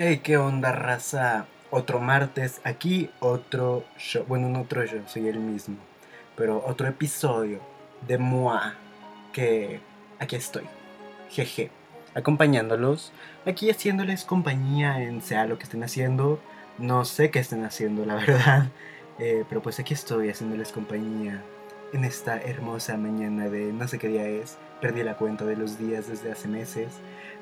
Hey, ¿qué onda, raza? Otro martes aquí, otro show. Bueno, no otro show, soy el mismo. Pero otro episodio de Moa. Que aquí estoy. Jeje. Acompañándolos. Aquí haciéndoles compañía en sea lo que estén haciendo. No sé qué estén haciendo, la verdad. Eh, pero pues aquí estoy haciéndoles compañía en esta hermosa mañana de no sé qué día es. Perdí la cuenta de los días desde hace meses.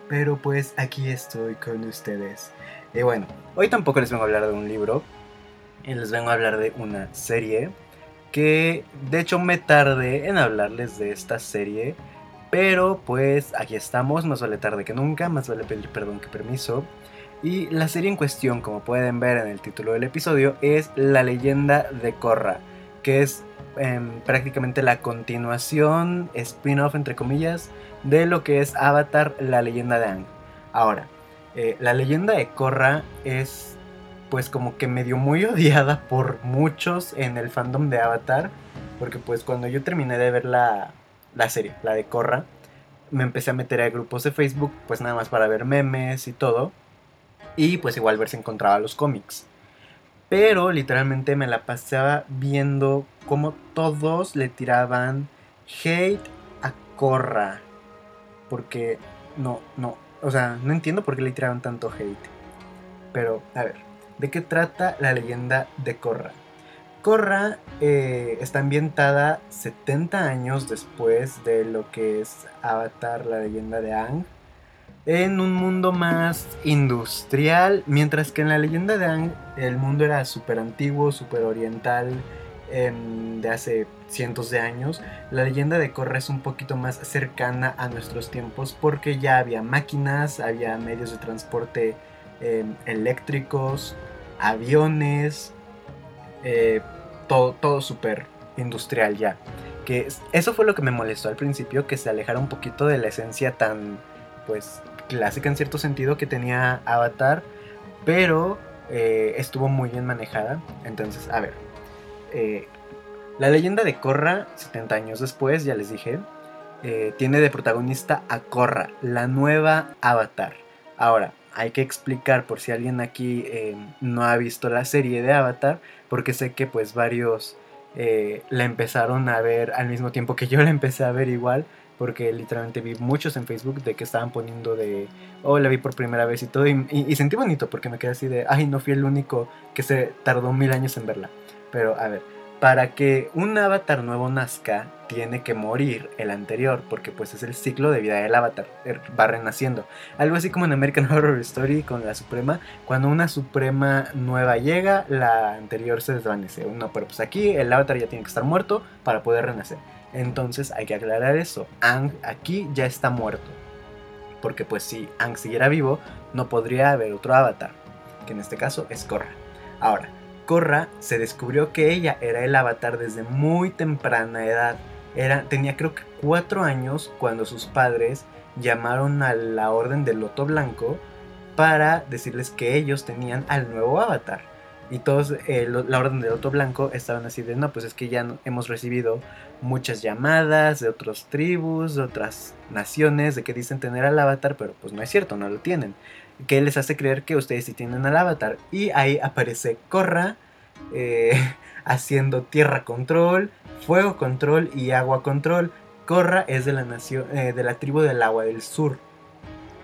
Pero pues aquí estoy con ustedes. Y bueno, hoy tampoco les vengo a hablar de un libro. Les vengo a hablar de una serie. Que de hecho me tardé en hablarles de esta serie. Pero pues aquí estamos, más vale tarde que nunca, más vale pedir perdón que permiso. Y la serie en cuestión, como pueden ver en el título del episodio, es La leyenda de Korra, que es em, prácticamente la continuación, spin-off entre comillas, de lo que es Avatar, la leyenda de Aang. Ahora, eh, la leyenda de Korra es pues como que medio muy odiada por muchos en el fandom de Avatar, porque pues cuando yo terminé de ver la, la serie, la de Korra, me empecé a meter a grupos de Facebook, pues nada más para ver memes y todo, y pues igual ver si encontraba los cómics. Pero literalmente me la pasaba viendo como todos le tiraban hate a Korra porque no, no, o sea, no entiendo por qué le tiraron tanto hate. Pero, a ver, ¿de qué trata la leyenda de Korra? Korra eh, está ambientada 70 años después de lo que es Avatar, la leyenda de Aang, en un mundo más industrial, mientras que en la leyenda de Aang el mundo era súper antiguo, súper oriental, De hace cientos de años, la leyenda de Korra es un poquito más cercana a nuestros tiempos porque ya había máquinas, había medios de transporte em, eléctricos, aviones, eh, todo, todo súper industrial ya. Que eso fue lo que me molestó al principio, que se alejara un poquito de la esencia tan, pues, clásica en cierto sentido que tenía Avatar, pero eh, estuvo muy bien manejada. Entonces, a ver, eh, la leyenda de Korra, 70 años después, ya les dije, eh, tiene de protagonista a Korra, la nueva Avatar. Ahora, hay que explicar por si alguien aquí eh, no ha visto la serie de Avatar, porque sé que pues varios la empezaron a ver al mismo tiempo que yo la empecé a ver igual, porque literalmente vi muchos en Facebook de que estaban poniendo de, oh, la vi por primera vez y todo, y sentí bonito porque me quedé así de, ay, no fui el único que se tardó mil años en verla. Pero a ver, para que un avatar nuevo nazca, tiene que morir el anterior, porque pues es el ciclo de vida del avatar, er, va renaciendo. Algo así como en American Horror Story con la Suprema, cuando una Suprema nueva llega, la anterior se desvanece. No, pero pues aquí el avatar ya tiene que estar muerto para poder renacer. Entonces hay que aclarar eso. Ang aquí ya está muerto. Porque pues si Ang siguiera vivo, no podría haber otro avatar, que en este caso es Korra. Ahora, Korra se descubrió que ella era el avatar desde muy temprana edad. Era, tenía creo que cuatro años cuando sus padres llamaron a la Orden del Loto Blanco para decirles que ellos tenían al nuevo avatar. Y todos, eh, la Orden del Loto Blanco estaban así de, no, pues es que ya hemos recibido muchas llamadas de otras tribus, de otras naciones, de que dicen tener al avatar, pero pues no es cierto, no lo tienen que les hace creer que ustedes sí tienen al avatar. Y ahí aparece Korra eh, haciendo tierra control, fuego control y agua control. Korra es de la, nación, eh, de la tribu del agua del sur.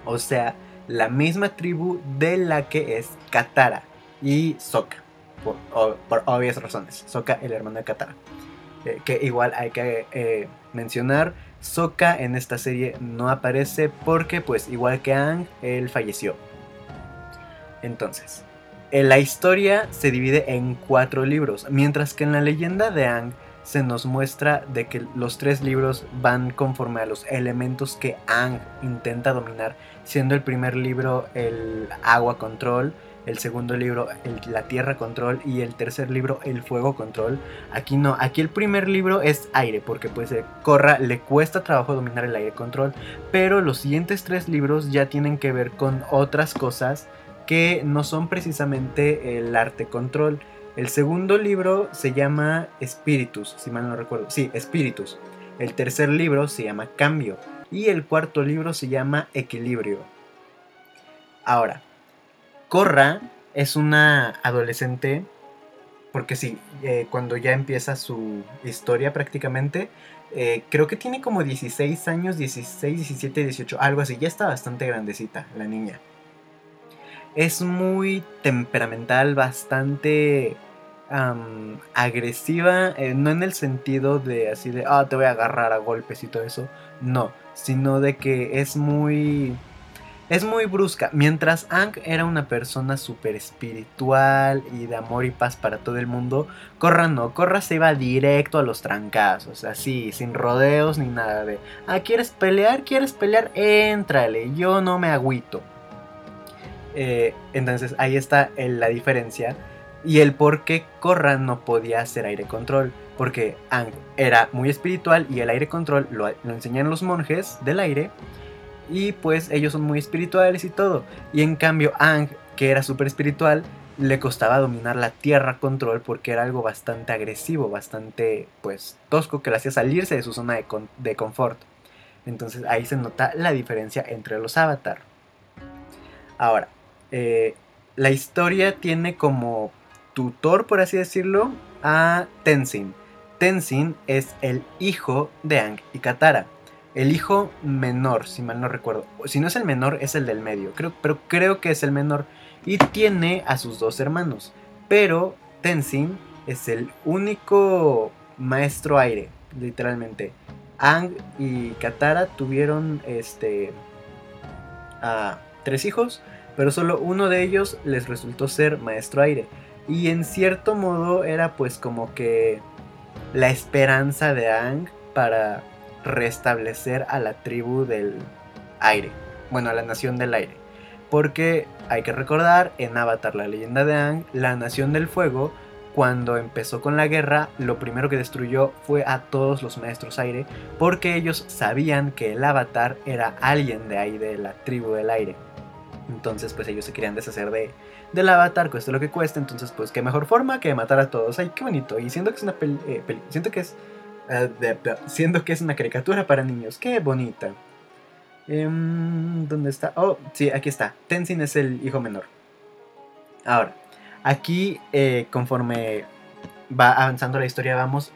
O sea, la misma tribu de la que es Katara y Sokka. Por, obvias razones. Sokka, el hermano de Katara. Eh, que igual hay que mencionar Sokka en esta serie no aparece porque pues igual que Aang, él falleció. Entonces, en la historia se divide en cuatro libros, mientras que en la leyenda de Aang se nos muestra de que los tres libros van conforme a los elementos que Aang intenta dominar, siendo el primer libro el agua control, el segundo libro la tierra control y el tercer libro el fuego control. Aquí no, aquí el primer libro es aire porque pues eh, Corra le cuesta trabajo dominar el aire control, pero los siguientes tres libros ya tienen que ver con otras cosas que no son precisamente el arte control. El segundo libro se llama Espíritus, si mal no recuerdo. Sí, Espíritus. El tercer libro se llama Cambio y el cuarto libro se llama Equilibrio. Ahora, Korra es una adolescente, porque sí, eh, cuando ya empieza su historia prácticamente, eh, creo que tiene como 16 años, 16, 17, 18, algo así, ya está bastante grandecita la niña. Es muy temperamental, bastante agresiva, eh, no en el sentido de así de, ah, te voy a agarrar a golpes y todo eso, no, sino de que es muy... Es muy brusca. Mientras Ang era una persona súper espiritual y de amor y paz para todo el mundo, Korra no. Korra se iba directo a los trancazos, así, sin rodeos ni nada de, ah, ¿quieres pelear? ¿Quieres pelear? Éntrale, yo no me agüito. Eh, entonces ahí está la diferencia y el por qué Korra no podía hacer aire control. Porque Ang era muy espiritual y el aire control lo, enseñan los monjes del aire. Y pues ellos son muy espirituales y todo. Y en cambio Ang, que era súper espiritual, le costaba dominar la tierra control porque era algo bastante agresivo, bastante pues tosco que le hacía salirse de su zona de, de confort. Entonces ahí se nota la diferencia entre los avatar. Ahora, eh, la historia tiene como tutor, por así decirlo, a Tenzin. Tenzin es el hijo de Ang y Katara. El hijo menor, si mal no recuerdo. Si no es el menor, es el del medio. Creo, pero creo que es el menor. Y tiene a sus dos hermanos. Pero Tenzin es el único maestro aire, literalmente. Ang y Katara tuvieron este a tres hijos, pero solo uno de ellos les resultó ser maestro aire. Y en cierto modo era pues como que la esperanza de Ang para restablecer a la tribu del aire. Bueno, a la nación del aire. Porque hay que recordar, en Avatar, la leyenda de Ang, la nación del fuego, cuando empezó con la guerra, lo primero que destruyó fue a todos los maestros aire, porque ellos sabían que el avatar era alguien de ahí, de la tribu del aire. Entonces, pues ellos se querían deshacer de, del avatar, cueste lo que cueste. Entonces, pues qué mejor forma que matar a todos. Ay, qué bonito. Y siento que es una peli, eh, siento que es, uh, siento que es una caricatura para niños. Qué bonita. Um, ¿Dónde está? Oh, sí, aquí está. Tenzin es el hijo menor. Ahora, aquí eh, conforme va avanzando la historia, vamos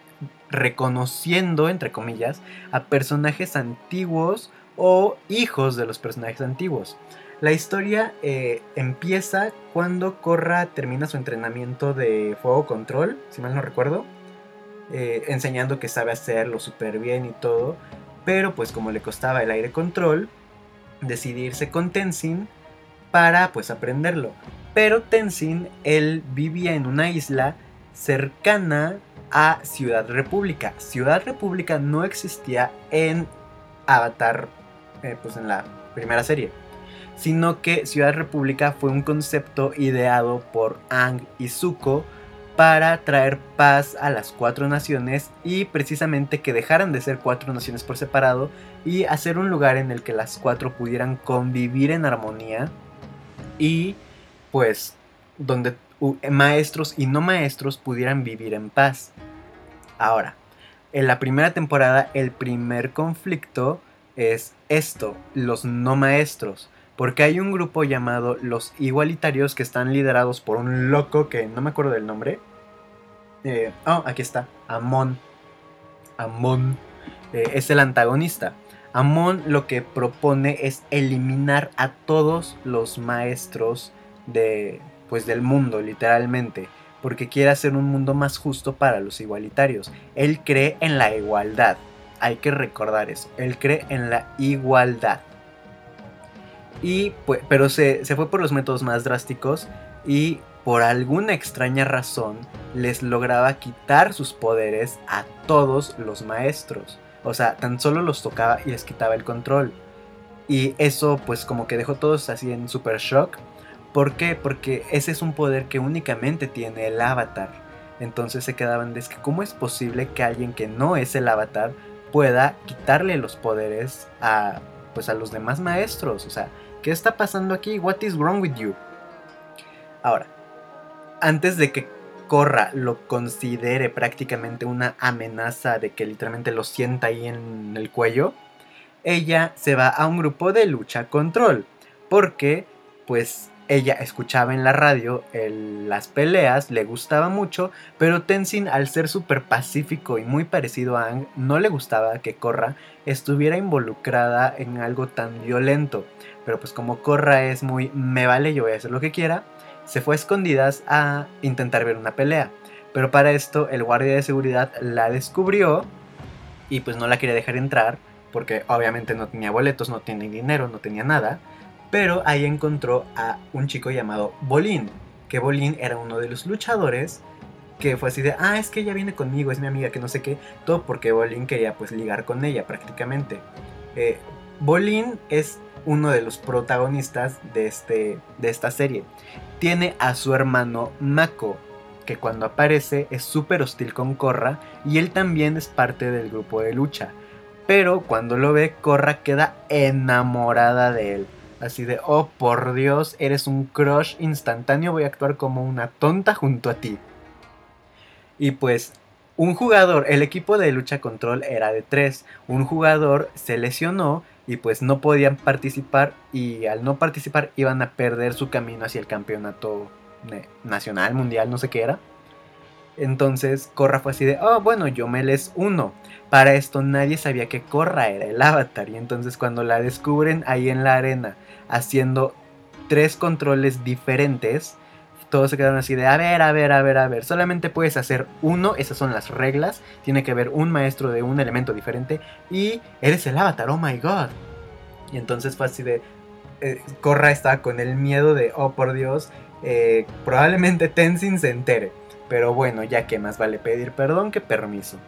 reconociendo, entre comillas, a personajes antiguos o hijos de los personajes antiguos. La historia eh, empieza cuando Korra termina su entrenamiento de fuego control, si mal no recuerdo, eh, enseñando que sabe hacerlo súper bien y todo, pero pues como le costaba el aire control, decidirse con Tenzin para pues aprenderlo. Pero Tenzin, él vivía en una isla cercana a Ciudad República. Ciudad República no existía en Avatar, eh, pues en la primera serie sino que Ciudad República fue un concepto ideado por Ang y Zuko para traer paz a las cuatro naciones y precisamente que dejaran de ser cuatro naciones por separado y hacer un lugar en el que las cuatro pudieran convivir en armonía y pues donde maestros y no maestros pudieran vivir en paz. Ahora, en la primera temporada el primer conflicto es esto, los no maestros porque hay un grupo llamado Los Igualitarios que están liderados por un loco que no me acuerdo del nombre. Eh, oh, aquí está, Amon. Amon eh, es el antagonista. Amon lo que propone es eliminar a todos los maestros de, pues, del mundo, literalmente, porque quiere hacer un mundo más justo para los igualitarios. Él cree en la igualdad. Hay que recordar eso. Él cree en la igualdad. Y pues, pero se, fue por los métodos más drásticos y por alguna extraña razón les lograba quitar sus poderes a todos los maestros. O sea, tan solo los tocaba y les quitaba el control. Y eso pues como que dejó todos así en super shock. ¿Por qué? Porque ese es un poder que únicamente tiene el avatar. Entonces se quedaban de que cómo es posible que alguien que no es el avatar pueda quitarle los poderes a pues a los demás maestros. O sea, ¿Qué está pasando aquí? What is wrong with you? Ahora, antes de que Corra lo considere prácticamente una amenaza de que literalmente lo sienta ahí en el cuello, ella se va a un grupo de lucha control. Porque, pues, ella escuchaba en la radio las peleas, le gustaba mucho, pero Tenzin al ser súper pacífico y muy parecido a Ang, no le gustaba que Korra estuviera involucrada en algo tan violento. Pero pues como Korra es muy me vale, yo voy a hacer lo que quiera, se fue a escondidas a intentar ver una pelea. Pero para esto el guardia de seguridad la descubrió y pues no la quería dejar entrar porque obviamente no tenía boletos, no tenía dinero, no tenía nada. Pero ahí encontró a un chico llamado Bolín, que Bolín era uno de los luchadores que fue así de, ah, es que ella viene conmigo, es mi amiga, que no sé qué, todo porque Bolín quería pues ligar con ella prácticamente. Eh, Bolín es uno de los protagonistas de, este, de esta serie. Tiene a su hermano Mako, que cuando aparece es súper hostil con Korra y él también es parte del grupo de lucha. Pero cuando lo ve, Korra queda enamorada de él. Así de, oh por Dios, eres un crush instantáneo, voy a actuar como una tonta junto a ti. Y pues, un jugador, el equipo de lucha control era de tres. Un jugador se lesionó y pues no podían participar y al no participar iban a perder su camino hacia el campeonato nacional, mundial, no sé qué era. Entonces Corra fue así de, oh bueno, yo me les uno. Para esto nadie sabía que Corra era el avatar y entonces cuando la descubren ahí en la arena haciendo tres controles diferentes, todos se quedaron así de, a ver, a ver, a ver, a ver, corra puedes hacer uno, esas son las reglas, tiene que haber un maestro de un elemento diferente y eres el avatar, oh my god. Y entonces fue así de, eh, Corra estaba con el miedo de, oh por Dios, eh, probablemente Tenzin se entere. Pero bueno, ya que más vale pedir perdón que permiso.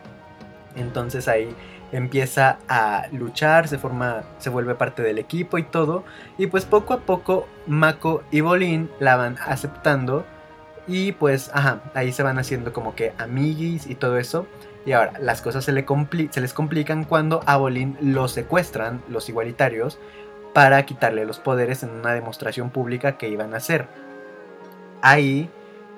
Entonces ahí empieza a luchar, se forma, se vuelve parte del equipo y todo. Y pues poco a poco Mako y Bolin la van aceptando. Y pues, ajá, ahí se van haciendo como que amiguis y todo eso. Y ahora, las cosas se, le se les complican cuando a Bolin lo secuestran los igualitarios para quitarle los poderes en una demostración pública que iban a hacer. Ahí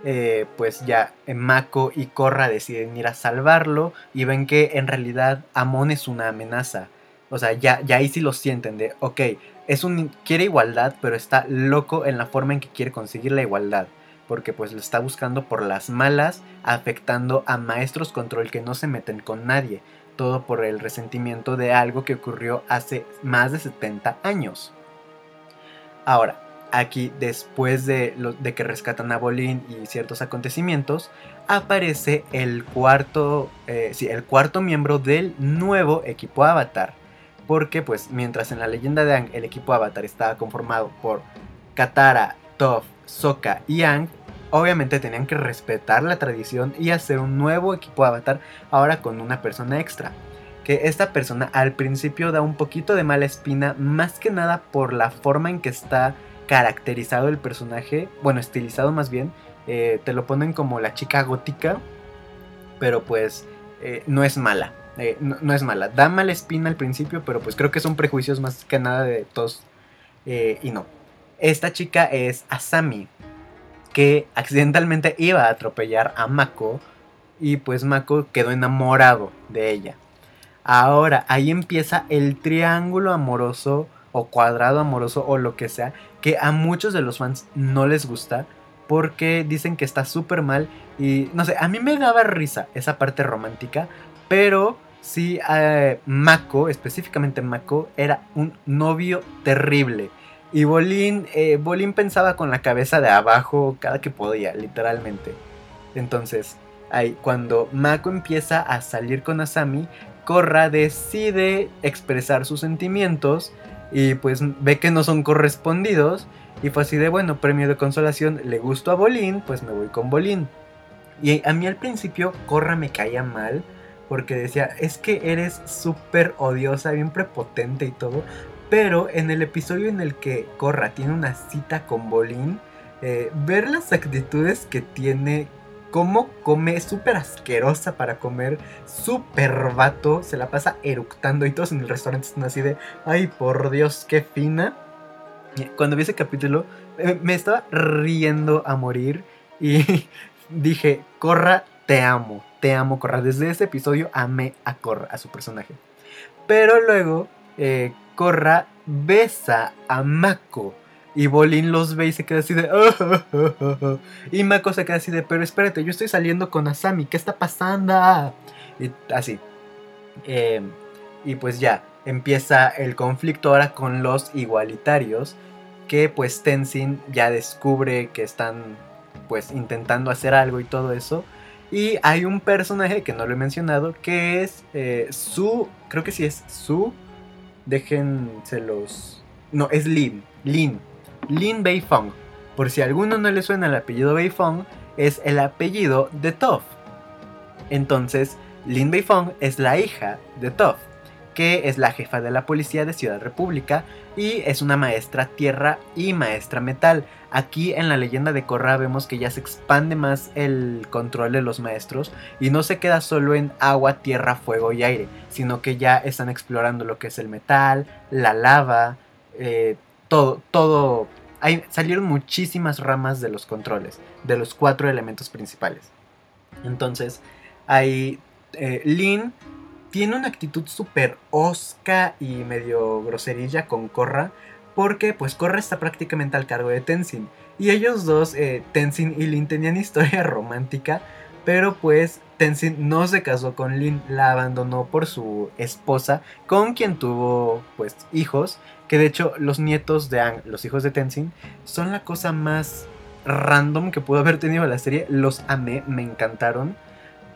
eh, pues ya Mako y Korra deciden ir a salvarlo y ven que en realidad Amon es una amenaza. O sea, ya, ya ahí sí lo sienten de, ok, es un, quiere igualdad, pero está loco en la forma en que quiere conseguir la igualdad. Porque pues lo está buscando por las malas, afectando a maestros control que no se meten con nadie. Todo por el resentimiento de algo que ocurrió hace más de 70 años. Ahora, Aquí, después de, que rescatan a Bolin y ciertos acontecimientos, aparece el cuarto, eh, el cuarto miembro del nuevo equipo Avatar. Porque, pues, mientras en la leyenda de Ang el equipo Avatar estaba conformado por Katara, Toph, Sokka y Ang, obviamente tenían que respetar la tradición y hacer un nuevo equipo Avatar ahora con una persona extra. Que esta persona al principio da un poquito de mala espina, más que nada por la forma en que está caracterizado el personaje, bueno, estilizado más bien, eh, te lo ponen como la chica gótica, pero pues eh, no es mala, eh, no, es mala, da mala espina al principio, pero pues creo que son prejuicios más que nada de todos, y no. Esta chica es Asami, que accidentalmente iba a atropellar a Mako, y pues Mako quedó enamorado de ella. Ahora, ahí empieza el triángulo amoroso o cuadrado amoroso o lo que sea, que a muchos de los fans no les gusta porque dicen que está súper mal y no sé, a mí me daba risa esa parte romántica, pero sí, eh, Mako, específicamente Mako, era un novio terrible. Y Bolín, eh, Bolín pensaba con la cabeza de abajo cada que podía, literalmente. Entonces, ahí, cuando Mako empieza a salir con Asami, Korra decide expresar sus sentimientos y pues ve que no son correspondidos y fue así de bueno, premio de consolación, le gustó a Bolín, pues me voy con Bolín. Y a mí al principio Corra me caía mal porque decía, es que eres súper odiosa, bien prepotente y todo, pero en el episodio en el que Corra tiene una cita con Bolín, eh, ver las actitudes que tiene cómo come, súper asquerosa para comer, súper vato, se la pasa eructando y todos en el restaurante están así de, ay por Dios, qué fina. cuando vi ese capítulo me estaba riendo a morir y dije, Corra, te amo, te amo Corra. Desde ese episodio amé a Corra, a su personaje. Pero luego, eh, Corra besa a Mako Y Bolin los ve y se queda así de... "Ah, Y Mako se queda así de... Pero espérate, yo estoy saliendo con Asami. ¿Qué está pasando? Y así. Eh, y pues ya, empieza el conflicto ahora con los igualitarios. Que pues Tenzin ya descubre que están pues intentando hacer algo y todo eso. Y hay un personaje que no lo he mencionado, que es eh, Su, creo que sí es Su, déjenselos, no, es Lin, Lin, Lin Beifong. Por si a alguno no le suena el apellido Beifong, es el apellido de Toph. Entonces, Lin Beifong es la hija de Toph, que es la jefa de la policía de Ciudad República y es una maestra tierra y maestra metal. Aquí en la leyenda de Korra vemos que ya se expande más el control de los maestros y no se queda solo en agua, tierra, fuego y aire, sino que ya están explorando lo que es el metal, la lava, eh, todo, todo. Salieron muchísimas ramas de los controles, de los cuatro elementos principales. Entonces, hay eh, Lin tiene una actitud súper osca y medio groserilla con Korra. Porque pues Korra está prácticamente al cargo de Tenzin. Y ellos dos, eh, Tenzin y Lin, tenían historia romántica. Pero pues Tenzin no se casó con Lin, la abandonó por su esposa, con quien tuvo pues hijos. Que de hecho los nietos de Ang, los hijos de Tenzin, son la cosa más random que pudo haber tenido la serie. Los amé, me encantaron.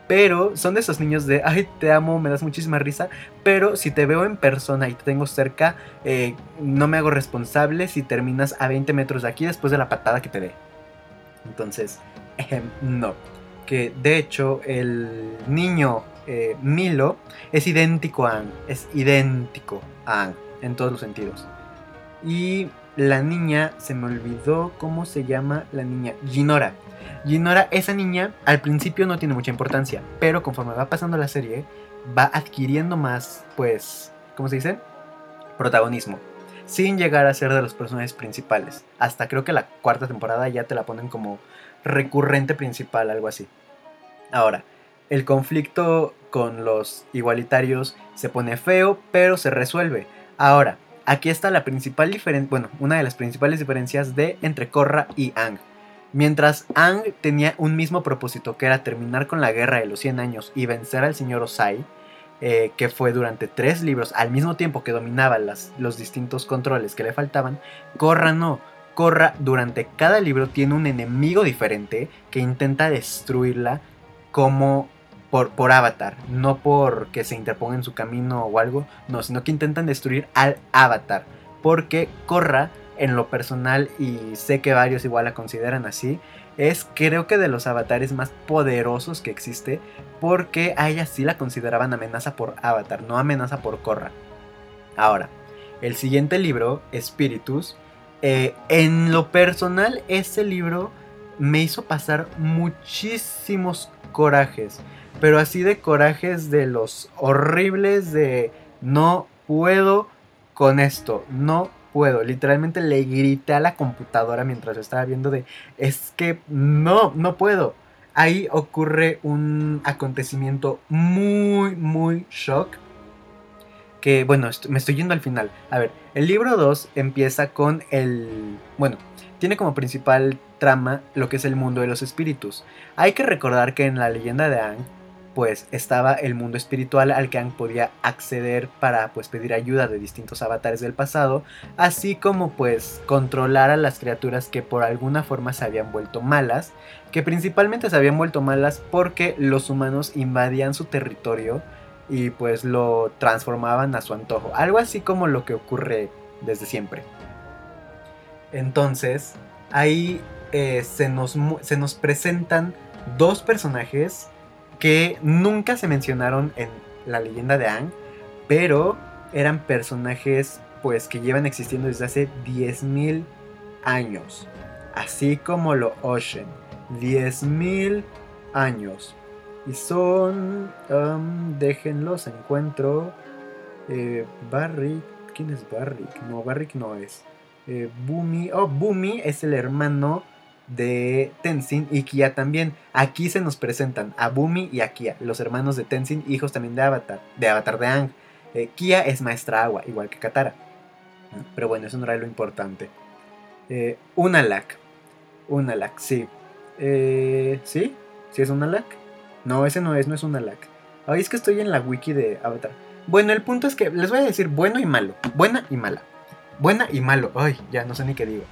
Pero son de esos niños de, ay, te amo, me das muchísima risa. Pero si te veo en persona y te tengo cerca, eh, no me hago responsable si terminas a 20 metros de aquí después de la patada que te dé. Entonces, no. Que de hecho, el niño eh, Milo es idéntico a Ang. Es idéntico a Ang en todos los sentidos. Y la niña, se me olvidó cómo se llama la niña, Ginora. Ginora, esa niña, al principio no tiene mucha importancia, pero conforme va pasando la serie, va adquiriendo más, pues, ¿cómo se dice? Protagonismo. Sin llegar a ser de los personajes principales. Hasta creo que la cuarta temporada ya te la ponen como recurrente principal, algo así. Ahora, el conflicto con los igualitarios se pone feo, pero se resuelve. Ahora, aquí está la principal diferencia, bueno, una de las principales diferencias de entre Korra y Ang. Mientras Ang tenía un mismo propósito, que era terminar con la guerra de los 100 años y vencer al señor Osai, eh, que fue durante tres libros, al mismo tiempo que dominaba las, los distintos controles que le faltaban, Korra no. Korra durante cada libro tiene un enemigo diferente que intenta destruirla como por, por avatar, no porque se interponga en su camino o algo, no, sino que intentan destruir al avatar, porque Korra en lo personal, y sé que varios igual la consideran así, es creo que de los avatares más poderosos que existe, porque a ella sí la consideraban amenaza por avatar, no amenaza por Korra. Ahora, el siguiente libro, Spiritus, eh, en lo personal, ese libro me hizo pasar muchísimos corajes, pero así de corajes de los horribles de no puedo con esto, no puedo. Literalmente le grité a la computadora mientras estaba viendo de, es que no, no puedo. Ahí ocurre un acontecimiento muy, muy shock. Que bueno, me estoy yendo al final. A ver, el libro 2 empieza con el... Bueno, tiene como principal trama lo que es el mundo de los espíritus. Hay que recordar que en la leyenda de Ang pues estaba el mundo espiritual al que Ang podía acceder para pues pedir ayuda de distintos avatares del pasado, así como pues controlar a las criaturas que por alguna forma se habían vuelto malas, que principalmente se habían vuelto malas porque los humanos invadían su territorio y pues lo transformaban a su antojo, algo así como lo que ocurre desde siempre. Entonces, ahí eh, se, nos, se nos presentan dos personajes que nunca se mencionaron en la leyenda de Ang, pero eran personajes pues que llevan existiendo desde hace 10.000 años, así como lo Ocean, 10.000 años. Y son, um, déjenlos, encuentro, eh, Barrick, ¿quién es Barrick? No, Barrick no es. Eh, Bumi, oh, Bumi es el hermano de Tenzin y Kia también. Aquí se nos presentan a Bumi y a Kia, los hermanos de Tenzin, hijos también de Avatar, de Avatar de Ang. Eh, Kia es maestra agua, igual que Katara. Pero bueno, eso no era lo importante. Eh, Unalak. Unalak, sí. Eh, ¿Sí? ¿Sí es Unalak? No, ese no es, no es Unalak. Ay, es que estoy en la wiki de Avatar. Bueno, el punto es que les voy a decir bueno y malo. Buena y mala. Buena y malo. Ay, ya no sé ni qué digo.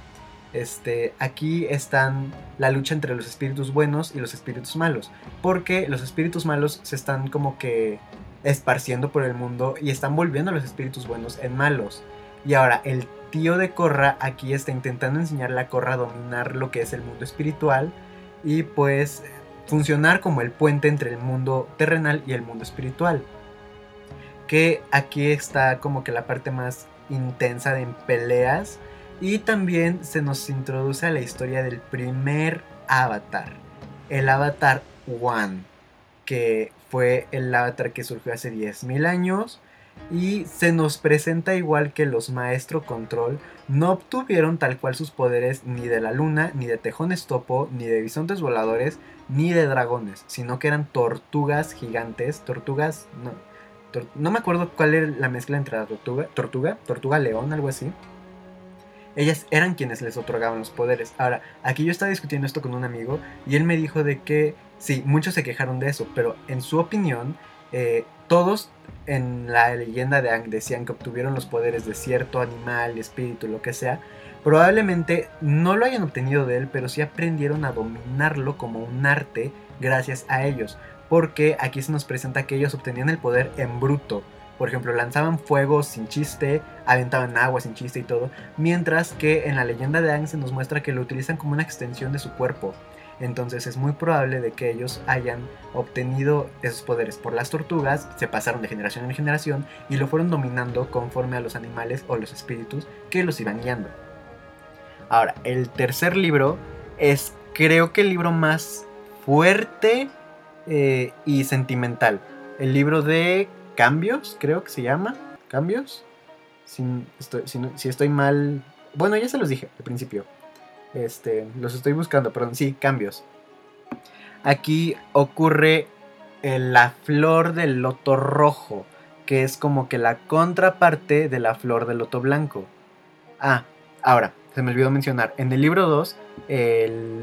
Este, aquí están la lucha entre los espíritus buenos y los espíritus malos. Porque los espíritus malos se están como que esparciendo por el mundo y están volviendo a los espíritus buenos en malos. Y ahora el tío de Korra aquí está intentando enseñarle a Korra a dominar lo que es el mundo espiritual y pues funcionar como el puente entre el mundo terrenal y el mundo espiritual. Que aquí está como que la parte más intensa de peleas y también se nos introduce a la historia del primer avatar, el avatar One, que fue el avatar que surgió hace 10.000 años y se nos presenta igual que los Maestro Control no obtuvieron tal cual sus poderes ni de la luna, ni de tejones topo, ni de bisontes voladores, ni de dragones, sino que eran tortugas gigantes, tortugas, no, no me acuerdo cuál era la mezcla entre la tortuga, tortuga, tortuga león, algo así. Ellas eran quienes les otorgaban los poderes. Ahora, aquí yo estaba discutiendo esto con un amigo y él me dijo de que sí, muchos se quejaron de eso, pero en su opinión, eh, todos en la leyenda de Ang decían que obtuvieron los poderes de cierto animal, espíritu, lo que sea. Probablemente no lo hayan obtenido de él, pero sí aprendieron a dominarlo como un arte gracias a ellos. Porque aquí se nos presenta que ellos obtenían el poder en bruto. Por ejemplo, lanzaban fuego sin chiste, aventaban agua sin chiste y todo. Mientras que en la leyenda de Ang se nos muestra que lo utilizan como una extensión de su cuerpo. Entonces es muy probable de que ellos hayan obtenido esos poderes por las tortugas, se pasaron de generación en generación y lo fueron dominando conforme a los animales o los espíritus que los iban guiando. Ahora, el tercer libro es creo que el libro más fuerte eh, y sentimental. El libro de cambios, creo que se llama. ¿Cambios? Si estoy, mal... Bueno, ya se los dije al principio. Este, los estoy buscando, perdón, sí, cambios. Aquí ocurre eh, la flor del loto rojo, que es como que la contraparte de la flor del loto blanco. Ah, ahora, se me olvidó mencionar, en el libro 2,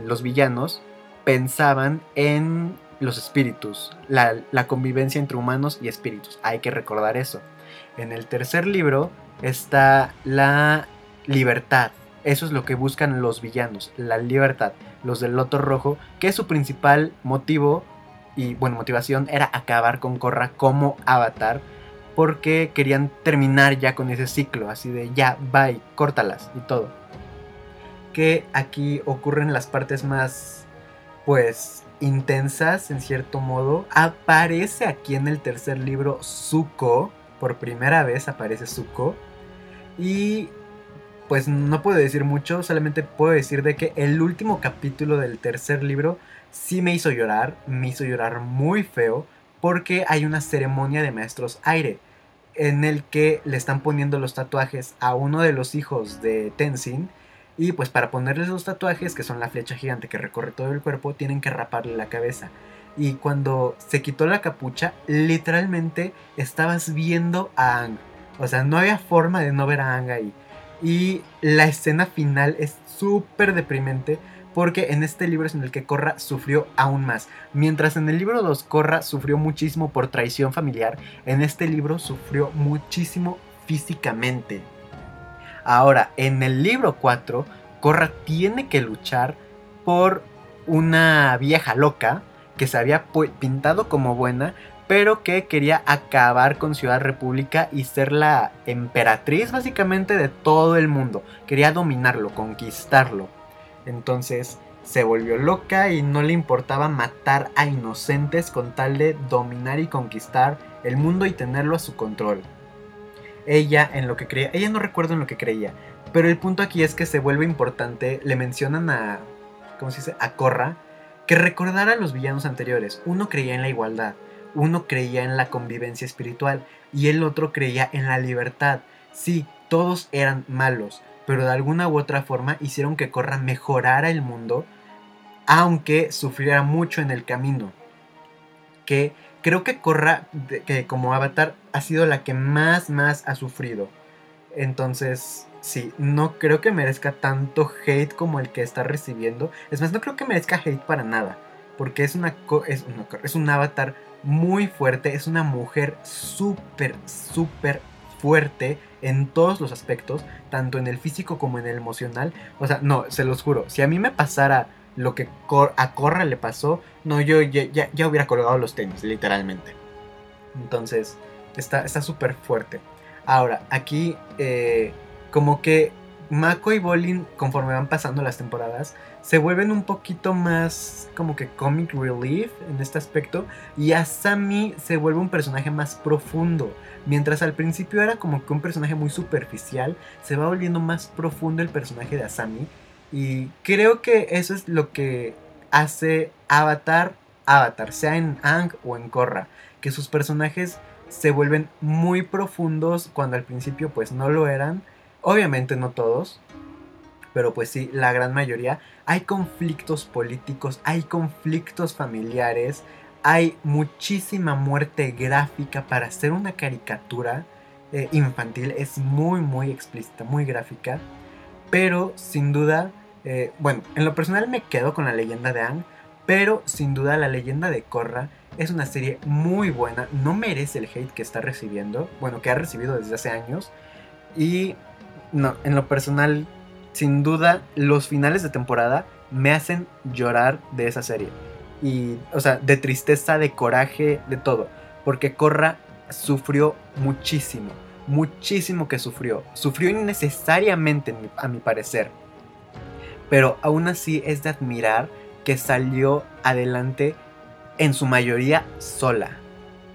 los villanos pensaban en los espíritus, la, convivencia entre humanos y espíritus. Hay que recordar eso. En el tercer libro está la libertad, eso es lo que buscan los villanos, la libertad, los del Loto Rojo, que su principal motivo y bueno, motivación era acabar con Korra como avatar, porque querían terminar ya con ese ciclo, así de ya, bye, córtalas y todo. Que aquí ocurren las partes más, pues, intensas en cierto modo. Aparece aquí en el tercer libro Zuko, por primera vez aparece Zuko. Y pues no puedo decir mucho, solamente puedo decir de que el último capítulo del tercer libro sí me hizo llorar, me hizo llorar muy feo, porque hay una ceremonia de maestros aire en el que le están poniendo los tatuajes a uno de los hijos de Tenzin y pues para ponerles los tatuajes, que son la flecha gigante que recorre todo el cuerpo, tienen que raparle la cabeza. Y cuando se quitó la capucha, literalmente estabas viendo a Ang. O sea, no había forma de no ver a Ang ahí. Y la escena final es súper deprimente porque en este libro es en el que Corra sufrió aún más. Mientras en el libro 2 Corra sufrió muchísimo por traición familiar, en este libro sufrió muchísimo físicamente. Ahora, en el libro 4, Corra tiene que luchar por una vieja loca que se había pintado como buena, pero que quería acabar con Ciudad República y ser la emperatriz básicamente de todo el mundo. Quería dominarlo, conquistarlo. Entonces se volvió loca y no le importaba matar a inocentes con tal de dominar y conquistar el mundo y tenerlo a su control. Ella en lo que creía, ella no recuerdo en lo que creía, pero el punto aquí es que se vuelve importante, le mencionan a, ¿cómo se dice? A Corra, que recordara a los villanos anteriores. Uno creía en la igualdad, uno creía en la convivencia espiritual y el otro creía en la libertad. Sí, todos eran malos, pero de alguna u otra forma hicieron que Corra mejorara el mundo, aunque sufriera mucho en el camino. Que creo que Corra, que como avatar, ha sido la que más, más ha sufrido. Entonces, sí, no creo que merezca tanto hate como el que está recibiendo. Es más, no creo que merezca hate para nada. Porque es, una, es, es un avatar muy fuerte, es una mujer súper, súper fuerte en todos los aspectos, tanto en el físico como en el emocional. O sea, no, se los juro, si a mí me pasara lo que a Corra le pasó, no, yo ya, ya, hubiera colgado los tenis, literalmente. Entonces, está súper fuerte. Ahora, aquí, eh, como que Mako y Bolin, conforme van pasando las temporadas, se vuelven un poquito más como que comic relief en este aspecto. Y Asami se vuelve un personaje más profundo. Mientras al principio era como que un personaje muy superficial, se va volviendo más profundo el personaje de Asami. Y creo que eso es lo que hace Avatar Avatar, sea en Ang o en Korra. Que sus personajes se vuelven muy profundos cuando al principio pues no lo eran. Obviamente no todos, pero pues sí, la gran mayoría. Hay conflictos políticos, hay conflictos familiares, hay muchísima muerte gráfica para hacer una caricatura eh, infantil. Es muy, muy explícita, muy gráfica. Pero sin duda, eh, bueno, en lo personal me quedo con la leyenda de Ang. Pero sin duda la leyenda de Korra es una serie muy buena. No merece el hate que está recibiendo. Bueno, que ha recibido desde hace años. Y no, en lo personal, sin duda, los finales de temporada me hacen llorar de esa serie y, o sea, de tristeza, de coraje, de todo. Porque Korra sufrió muchísimo, muchísimo que sufrió. Sufrió innecesariamente, a mi parecer. Pero aún así es de admirar que salió adelante en su mayoría sola.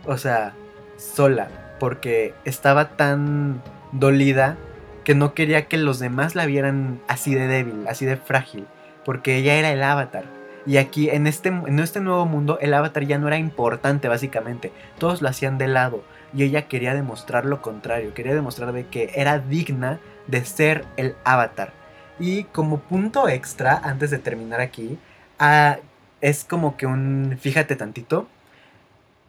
O sea, sola. Porque estaba tan dolida que no quería que los demás la vieran así de débil, así de frágil. Porque ella era el avatar y aquí, en este, en este nuevo mundo, el avatar ya no era importante, básicamente. Todos lo hacían de lado. Y ella quería demostrar lo contrario. Quería demostrar de que era digna de ser el avatar. Y como punto extra, antes de terminar aquí, ah, es como que un... Fíjate tantito.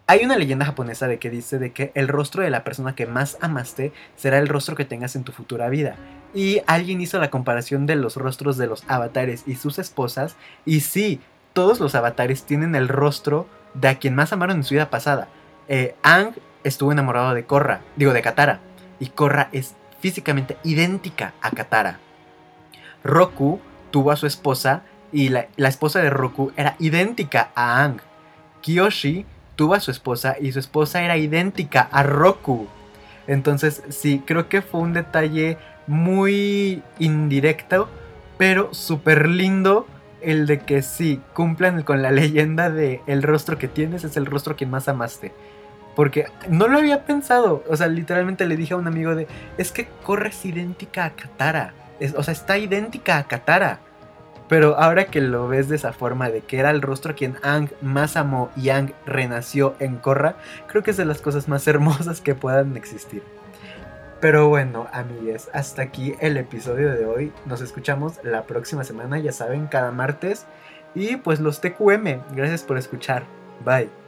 Hay una leyenda japonesa de que dice de que el rostro de la persona que más amaste será el rostro que tengas en tu futura vida. Y alguien hizo la comparación de los rostros de los avatares y sus esposas. Y sí, todos los avatares tienen el rostro de a quien más amaron en su vida pasada. Eh, Ang estuvo enamorado de Korra, digo de Katara. Y Korra es físicamente idéntica a Katara. Roku tuvo a su esposa y la, la esposa de Roku era idéntica a Ang. Kiyoshi tuvo a su esposa y su esposa era idéntica a Roku. Entonces, sí, creo que fue un detalle muy indirecto, pero súper lindo el de que sí, cumplan con la leyenda de el rostro que tienes es el rostro que más amaste. Porque no lo había pensado. O sea, literalmente le dije a un amigo de, es que corres idéntica a Katara. O sea, está idéntica a Katara. Pero ahora que lo ves de esa forma, de que era el rostro quien Ang más amó y Ang renació en Korra, creo que es de las cosas más hermosas que puedan existir. Pero bueno, amigues, hasta aquí el episodio de hoy. Nos escuchamos la próxima semana, ya saben, cada martes. Y pues los TQM, gracias por escuchar. Bye.